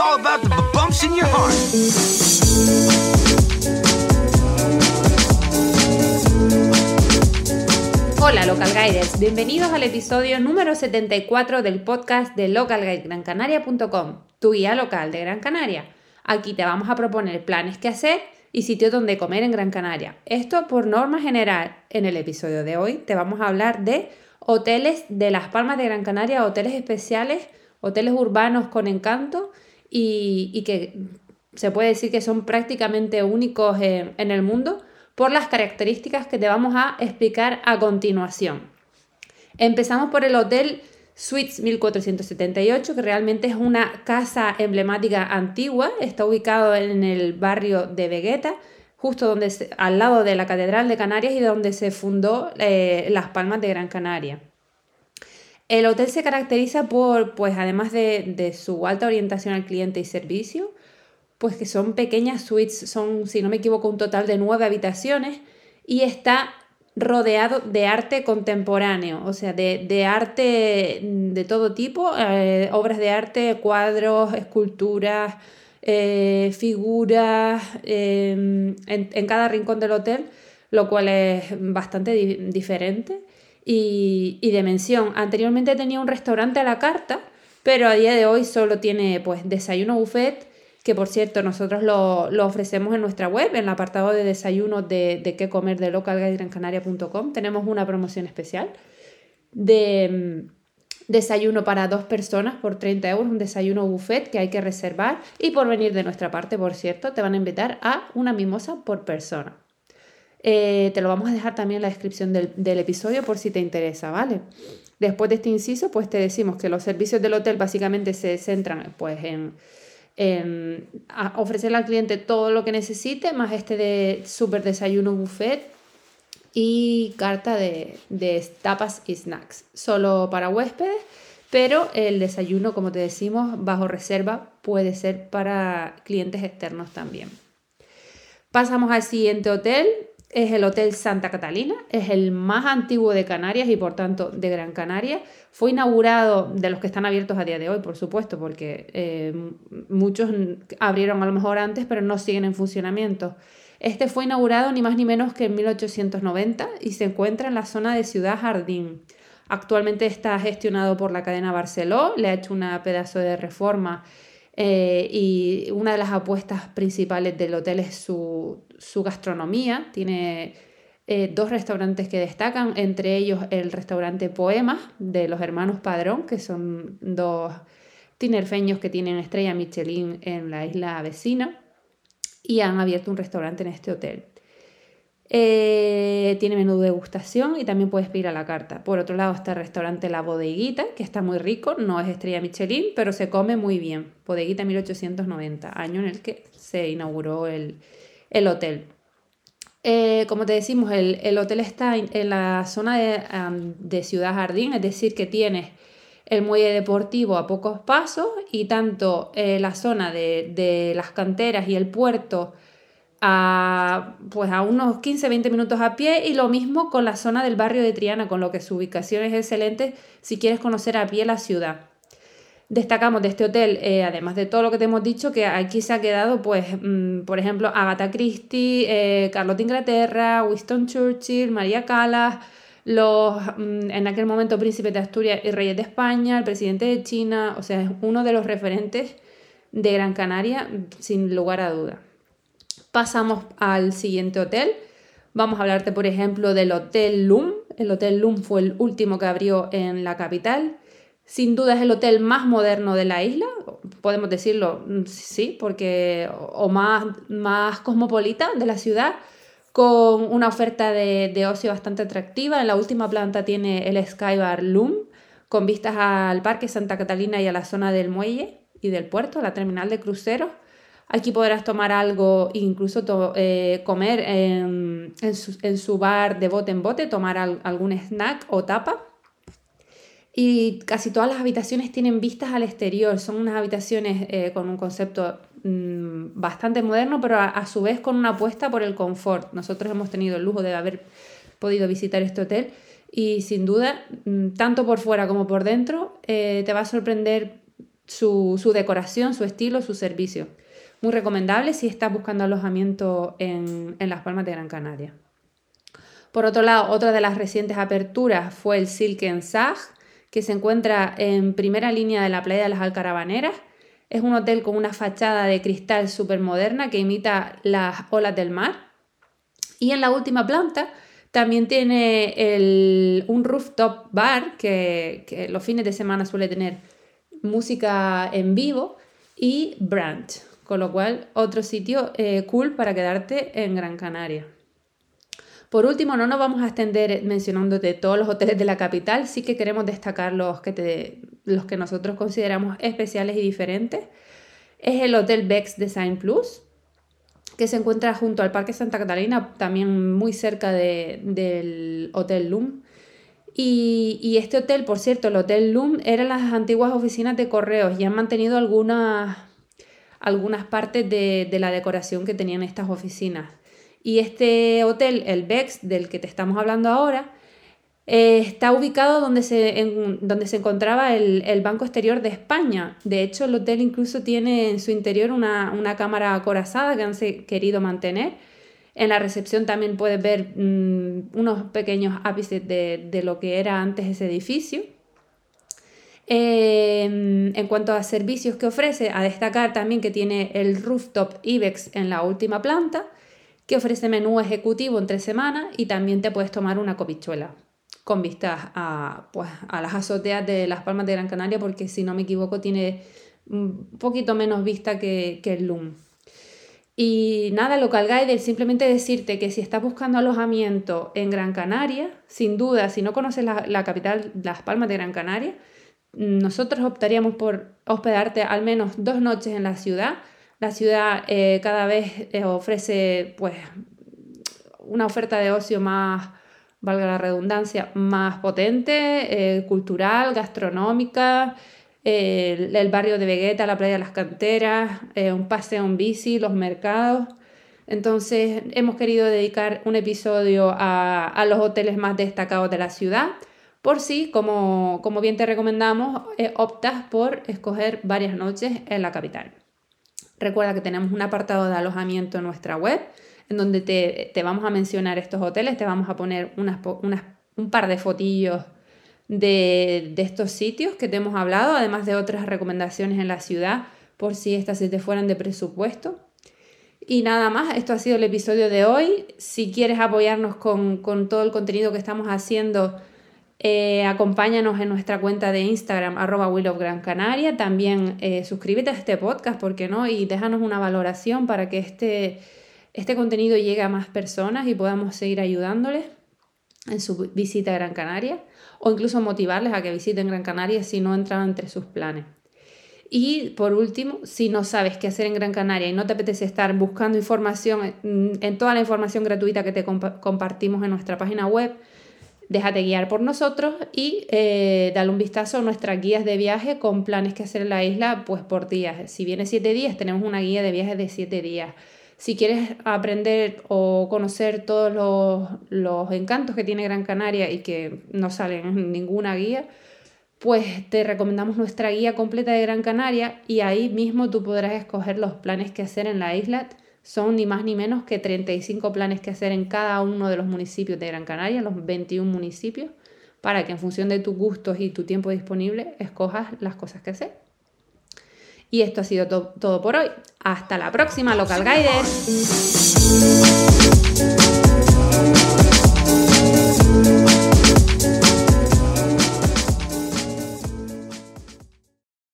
All about the bumps in your heart. Hola Local Guiders, bienvenidos al episodio número 74 del podcast de localguidegrancanaria.com, tu guía local de Gran Canaria. Aquí te vamos a proponer planes que hacer y sitios donde comer en Gran Canaria. Esto por norma general. En el episodio de hoy te vamos a hablar de hoteles de Las Palmas de Gran Canaria, hoteles especiales, hoteles urbanos con encanto y, que se puede decir que son prácticamente únicos en, en el mundo por las características que te vamos a explicar a continuación. Empezamos por el hotel Suites 1478, que realmente es una casa emblemática antigua, está ubicado en el barrio de Vegueta, justo donde al lado de la Catedral de Canarias y donde se fundó eh, Las Palmas de Gran Canaria. El hotel se caracteriza por, pues además de, su alta orientación al cliente y servicio, pues que son pequeñas suites, son, si no me equivoco, un total de nueve habitaciones y está rodeado de arte contemporáneo, o sea, de, arte de todo tipo, eh, obras de arte, cuadros, esculturas, eh, figuras, em, en, cada rincón del hotel, lo cual es bastante diferente y, y dimensión. Anteriormente tenía un restaurante a la carta, pero a día de hoy solo tiene pues desayuno buffet que por cierto nosotros lo, ofrecemos en nuestra web, en el apartado de desayunos de, de qué comer de localguidegrancanaria.com. Tenemos una promoción especial de mm, desayuno para dos personas por 30 euros, un desayuno buffet que hay que reservar y por venir de nuestra parte, por cierto, te van a invitar a una mimosa por persona. Eh, te lo vamos a dejar también en la descripción del, del, episodio por si te interesa, ¿vale? Después de este inciso, pues te decimos que los servicios del hotel básicamente se centran pues, en ofrecerle al cliente todo lo que necesite, más este de super desayuno buffet y carta de, de tapas y snacks, solo para huéspedes, pero el desayuno, como te decimos, bajo reserva puede ser para clientes externos también. Pasamos al siguiente hotel, es el Hotel Santa Catalina, es el más antiguo de Canarias y por tanto de Gran Canaria. Fue inaugurado de los que están abiertos a día de hoy, por supuesto, porque eh, muchos abrieron a lo mejor antes, pero no siguen en funcionamiento. Este fue inaugurado ni más ni menos que en 1890 y se encuentra en la zona de Ciudad Jardín. Actualmente está gestionado por la cadena Barceló, le ha hecho una pedazo de reforma eh, y una de las apuestas principales del hotel es su, gastronomía. Tiene eh, dos restaurantes que destacan, entre ellos el restaurante Poemas de los hermanos Padrón, que son dos tinerfeños que tienen estrella Michelin en la isla vecina y han abierto un restaurante en este hotel. Eh, tiene menú de degustación y también puedes pedir a la carta. Por otro lado está el restaurante La Bodeguita, que está muy rico, no es estrella Michelin, pero se come muy bien. Bodeguita 1890, año en el que se inauguró el, hotel. Eh, como te decimos, el, hotel está en la zona de, Ciudad Jardín, es decir, que tienes el muelle deportivo a pocos pasos y tanto eh, la zona de, de las canteras y el puerto a, pues a unos 15-20 minutos a pie y lo mismo con la zona del barrio de Triana, con lo que su ubicación es excelente si quieres conocer a pie la ciudad. Destacamos de este hotel, eh, además de todo lo que te hemos dicho, que aquí se ha quedado, pues, mm, por ejemplo, Agatha Christie, eh, Carlota Inglaterra, Winston Churchill, María Callas, los, mm, en aquel momento príncipes de Asturias y reyes de España, el presidente de China, o sea, es uno de los referentes de Gran Canaria, sin lugar a duda. Pasamos al siguiente hotel. Vamos a hablarte, por ejemplo, del Hotel Loom. El Hotel Loom fue el último que abrió en la capital. Sin duda es el hotel más moderno de la isla, podemos decirlo, mm, sí, porque o más, más cosmopolita de la ciudad, con una oferta de, de ocio bastante atractiva. En la última planta tiene el Skybar Loom, con vistas al Parque Santa Catalina y a la zona del muelle y del puerto, la terminal de cruceros. Aquí podrás tomar algo, incluso eh, comer en, su, bar de bote en bote, tomar algún snack o tapa. Y casi todas las habitaciones tienen vistas al exterior. Son unas habitaciones eh, con un concepto mm, bastante moderno, pero a, su vez con una apuesta por el confort. Nosotros hemos tenido el lujo de haber podido visitar este hotel y sin duda, mm, tanto por fuera como por dentro, eh, te va a sorprender su, decoración, su estilo, su servicio. Muy recomendable si estás buscando alojamiento en, Las Palmas de Gran Canaria. Por otro lado, otra de las recientes aperturas fue el Silken Sag, que se encuentra en primera línea de la playa de las Alcarabaneras. Es un hotel con una fachada de cristal súper moderna que imita las olas del mar. Y en la última planta también tiene un rooftop bar que, que los fines de semana suele tener música en vivo y brunch, con lo cual otro sitio eh, cool para quedarte en Gran Canaria. Por último, no nos vamos a extender mencionándote todos los hoteles de la capital, sí que queremos destacar los que, los que nosotros consideramos especiales y diferentes. Es el Hotel Bex Design Plus, que se encuentra junto al Parque Santa Catalina, también muy cerca del Hotel Loom. Y, este hotel, por cierto, el Hotel Loom, eran las antiguas oficinas de correos y han mantenido algunas, algunas partes de, la decoración que tenían estas oficinas. Y este hotel, el Bex, del que te estamos hablando ahora, eh, está ubicado donde se, donde se encontraba el, Banco Exterior de España. De hecho, el hotel incluso tiene en su interior una, una cámara acorazada que han querido mantener en la recepción también puedes ver mm, unos pequeños ápices de, lo que era antes ese edificio. Em, en cuanto a servicios que ofrece, a destacar también que tiene el rooftop IBEX en la última planta, que ofrece menú ejecutivo entre semanas y también te puedes tomar una copichuela con vistas a, pues, a las azoteas de las Palmas de Gran Canaria, porque si no me equivoco tiene un poquito menos vista que, que el Loom. Y nada, Local Guide, simplemente decirte que si estás buscando alojamiento en Gran Canaria, sin duda, si no conoces la, capital, Las Palmas de Gran Canaria, nosotros optaríamos por hospedarte al menos dos noches en la ciudad. La ciudad eh, cada vez eh, ofrece pues, una oferta de ocio más, valga la redundancia, más potente, eh, cultural, gastronómica el, barrio de Vegueta, la playa de las canteras, un paseo en bici, los mercados. Entonces hemos querido dedicar un episodio a, los hoteles más destacados de la ciudad, por si, como, como bien te recomendamos, optas por escoger varias noches en la capital. Recuerda que tenemos un apartado de alojamiento en nuestra web, en donde te, te vamos a mencionar estos hoteles, te vamos a poner unas, unas, un par de fotillos de, estos sitios que te hemos hablado, además de otras recomendaciones en la ciudad, por si estas se te fueran de presupuesto. Y nada más, esto ha sido el episodio de hoy. Si quieres apoyarnos con, todo el contenido que estamos haciendo, eh, acompáñanos en nuestra cuenta de Instagram, arroba Will of Gran Canaria. También eh, suscríbete a este podcast, ¿por qué no? Y déjanos una valoración para que este, este contenido llegue a más personas y podamos seguir ayudándoles en su visita a Gran Canaria o incluso motivarles a que visiten Gran Canaria si no entran entre sus planes. Y por último, si no sabes qué hacer en Gran Canaria y no te apetece estar buscando información en toda la información gratuita que te compartimos en nuestra página web, déjate guiar por nosotros y eh, dale un vistazo a nuestras guías de viaje con planes que hacer en la isla pues por días. Si vienes siete días, tenemos una guía de viaje de siete días. Si quieres aprender o conocer todos los, encantos que tiene Gran Canaria y que no salen en ninguna guía, pues te recomendamos nuestra guía completa de Gran Canaria y ahí mismo tú podrás escoger los planes que hacer en la isla. Son ni más ni menos que 35 planes que hacer en cada uno de los municipios de Gran Canaria, los 21 municipios, para que en función de tus gustos y tu tiempo disponible escojas las cosas que hacer. Y esto ha sido todo por hoy. Hasta la próxima, Local Guiders.